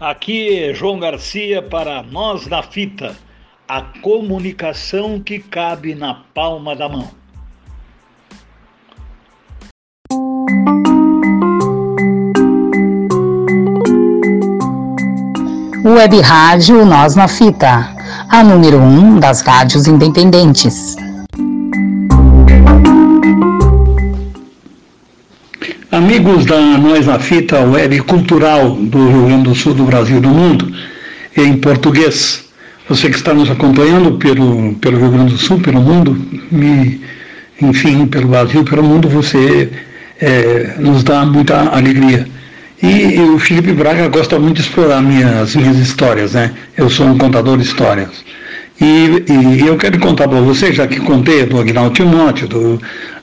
Aqui é João Garcia para Nós da Fita, a comunicação que cabe na palma da mão. Web Rádio Nós na Fita, a número 1 um das rádios independentes. Amigos da Nós na Fita, web cultural do Rio Grande do Sul, do Brasil do mundo, em português. Você que está nos acompanhando pelo, pelo Rio Grande do Sul, pelo mundo, me, enfim, pelo Brasil, pelo mundo, você é, nos dá muita alegria. E, o Felipe Braga gosta muito de explorar minhas, minhas histórias, né? Eu sou um contador de histórias. E, e eu quero contar para vocês, já que contei do Aguinaldo Timóteo, do,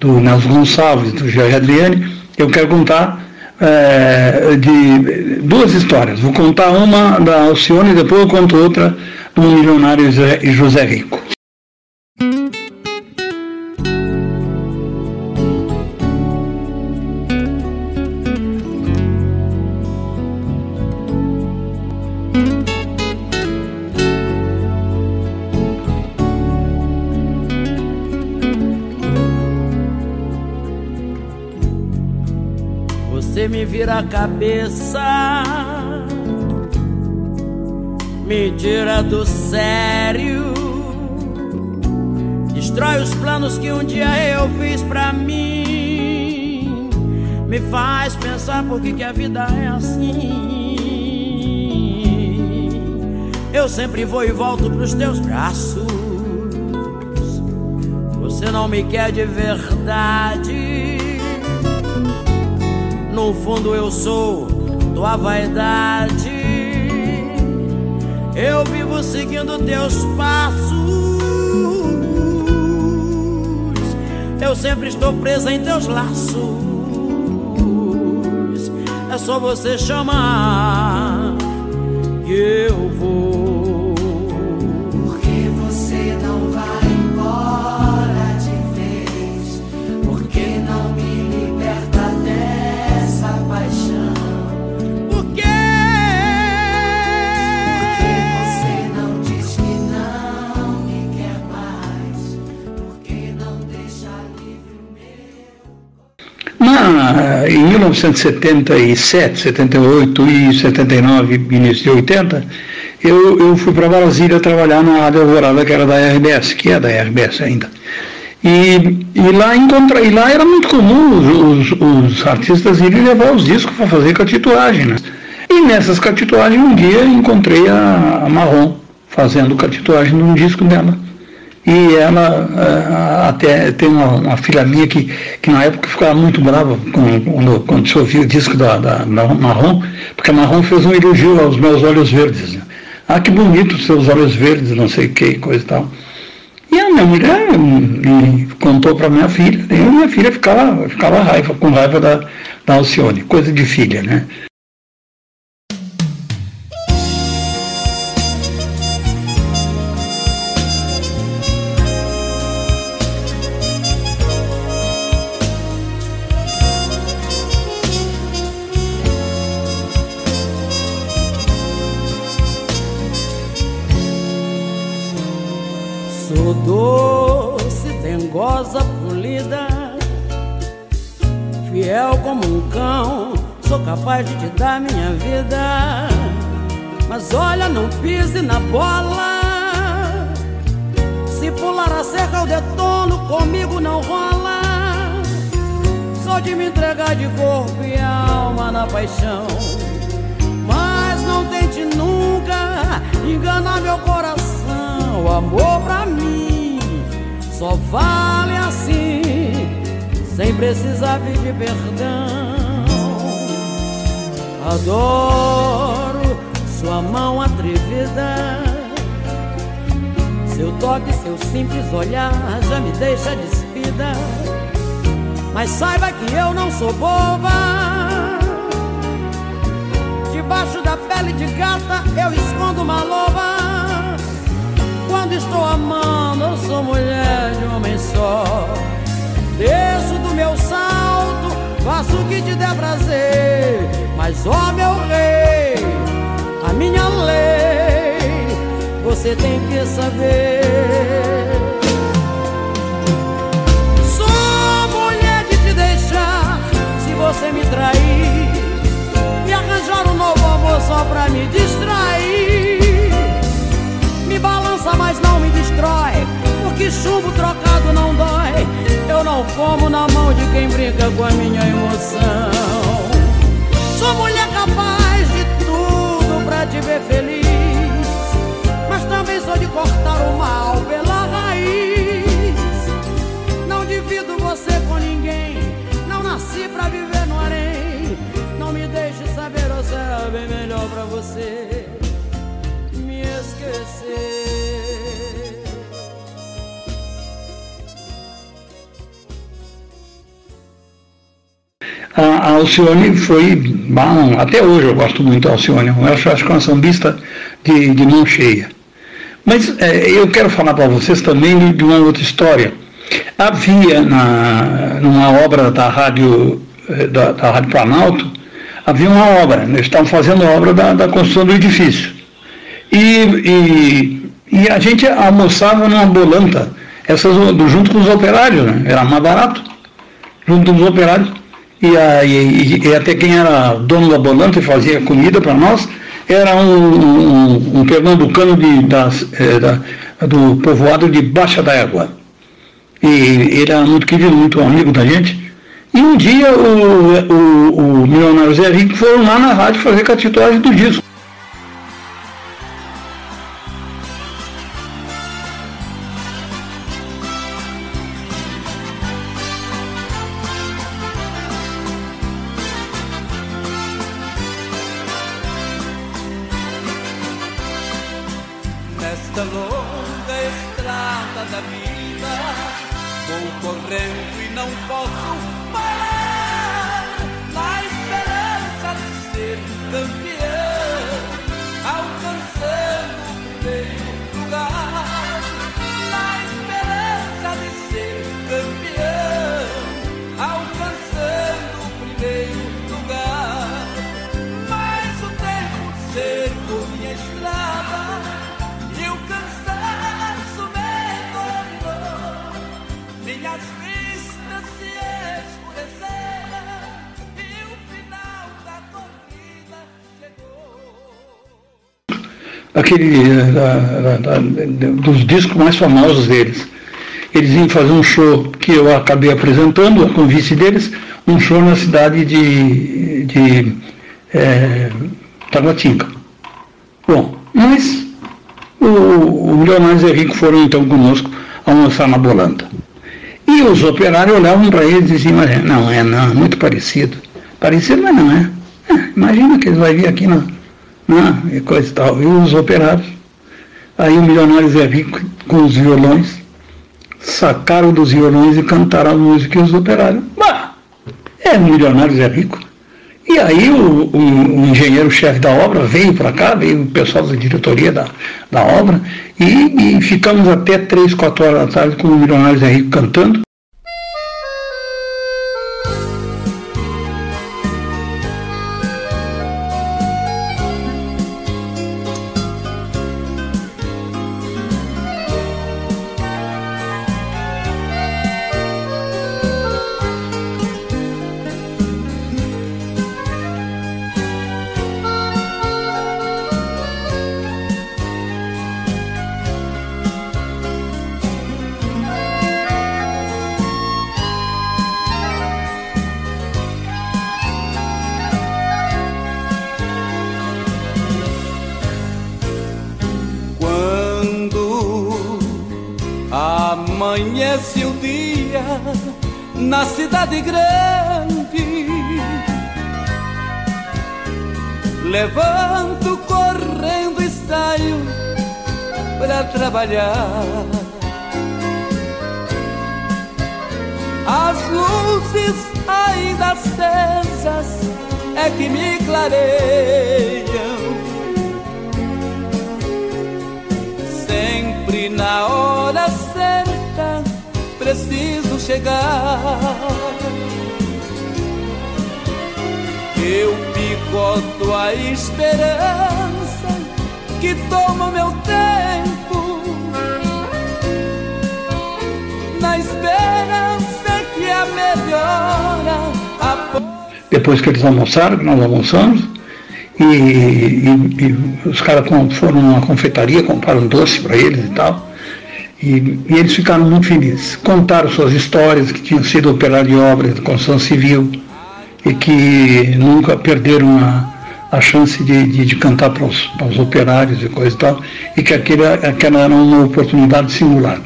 do Nelson Gonçalves, do Jair Adriane, eu quero contar é, de duas histórias. Vou contar uma da Alcione e depois eu conto outra do milionário José Rico. Vira a cabeça, me tira do sério, destrói os planos que um dia eu fiz pra mim, me faz pensar por que, que a vida é assim. Eu sempre vou e volto pros teus braços. Você não me quer de verdade. No fundo eu sou tua vaidade. Eu vivo seguindo teus passos. Eu sempre estou presa em teus laços. É só você chamar que eu vou. 1977, 78 e 79, início de 80, eu, eu fui para Brasília trabalhar na Rádio Alvorada, que era da RBS, que é da RBS ainda. E, e, lá, encontra, e lá era muito comum os, os, os artistas irem levar os discos para fazer catituagem. Né? E nessas catituagens, um dia encontrei a, Marrom fazendo catituagem num disco dela. E ela uh, até tem uma, uma, filha minha que, que na época ficava muito brava quando, quando se ouvia o disco da, da, da Marrom, porque a Marrom fez um elogio aos meus olhos verdes. Né? Ah, que bonito os seus olhos verdes, não sei o que, coisa e tal. E a minha mulher me contou para minha filha, e a minha filha ficava, ficava raiva, com raiva da, da Alcione, coisa de filha, né? Capaz de te dar minha vida. Mas olha, não pise na bola. Se pular a cerca, eu detono, comigo não rola. Só de me entregar de corpo e alma na paixão. Mas não tente nunca enganar meu coração. O amor pra mim só vale assim, sem precisar pedir perdão. Adoro sua mão atrevida. Seu toque, seu simples olhar já me deixa despida. Mas saiba que eu não sou boba. Debaixo da pele de gata eu escondo uma loba. Quando estou amando, eu sou mulher de homem só. Desço do meu salto, faço o que te der prazer. Mas ó meu rei, minha lei, você tem que saber. Sou mulher de te deixar se você me trair e arranjar um novo amor só pra me distrair. Destrói, porque chumbo trocado não dói. Eu não como na mão de quem brinca com a minha emoção. A, Alcione foi, bom, até hoje eu gosto muito da Alcione, eu acho, acho que é uma sambista de, de mão cheia. Mas é, eu quero falar para vocês também de uma outra história. Havia na, numa obra da rádio, eh, da, da Rádio Planalto, havia uma obra, eles estavam fazendo a obra da, da construção do edifício. E, e, e, a gente almoçava numa bolanta, essas, junto com os operários, né? era mais barato, junto com os operários e, a, e, e, até quem era dono da bolanta e fazia comida para nós era um, um, um pernambucano de, das, é, da, do povoado de Baixa da Égua. E ele era muito querido, muito amigo da gente. E um dia o, o, o milionário Zé Rico foram lá na rádio fazer catitagem do disco. da vida. Vou correndo e não posso parar. Aquele da, dos discos mais famosos deles. Eles iam fazer um show que eu acabei apresentando, a convite deles, um show na cidade de, de é, Taguatinga. Bom, mas o, o e Rico foram então conosco almoçar na Bolanda. E os operários olhavam para eles e diziam, mas não, é não, muito parecido. Parecido, mas não é. é imagina que eles vão vir aqui na, né, e coisa e tal. E os operários, aí o milionário Zé Rico com os violões, sacaram dos violões e cantaram a música e os operários. Bah, é o milionário Zé Rico. E aí o, o, o engenheiro-chefe da obra veio para cá, veio o pessoal da diretoria da, da obra, e, e ficamos até três, quatro horas da tarde com o milionário Zé Rico cantando. Cidade grande. Levanto correndo e saio para trabalhar. As luzes ainda acesas é que me clareiam. Chegar. Eu picoto a esperança que toma meu tempo na esperança que a melhora. Depois que eles almoçaram, que nós almoçamos, e, e, e os caras foram numa confeitaria, compraram doce para eles e tal. E, e, eles ficaram muito felizes. Contaram suas histórias, que tinham sido operários de obras de construção civil e que nunca perderam a, a chance de, de, de cantar para os, para os, operários e coisa e tal, e que aquele, aquela era uma oportunidade singular.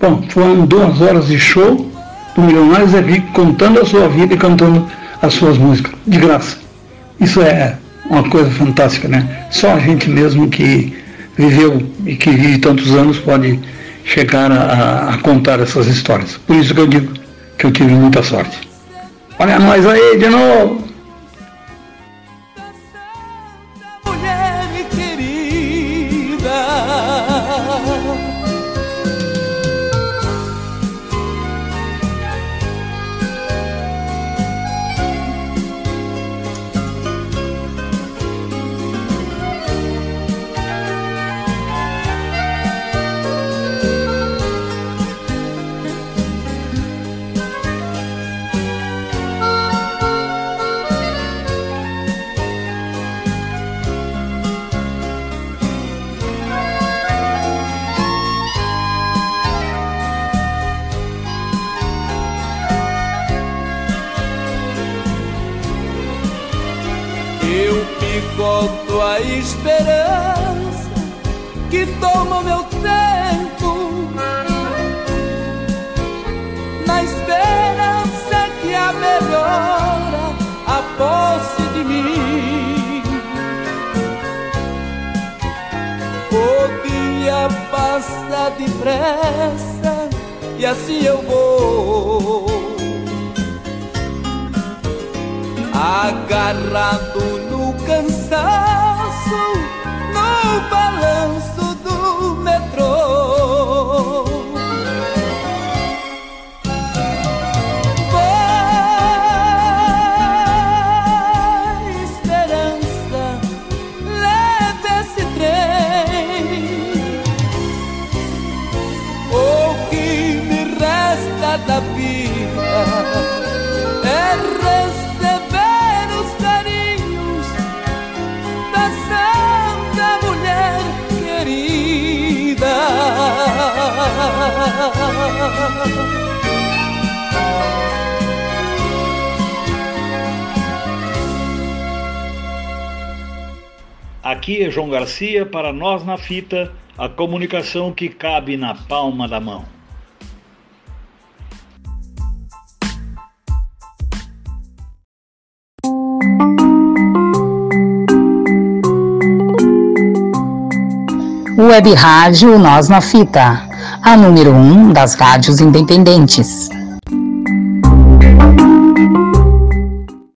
Bom, foram duas horas de show do Milionários é contando a sua vida e cantando as suas músicas, de graça. Isso é uma coisa fantástica, né? Só a gente mesmo que viveu e que vive tantos anos pode chegar a, a, contar essas histórias. Por isso que eu digo que eu tive muita sorte. Olha nós aí de novo! Esperança que toma meu tempo na esperança que a melhora a posse de mim. O dia passa depressa e assim eu vou agarrado no cansaço balanço do metrô. Vai, esperança, leve esse trem. O que me resta da vida Aqui é João Garcia para Nós na Fita, a comunicação que cabe na palma da mão. Web Rádio Nós na Fita, a número 1 um das rádios independentes.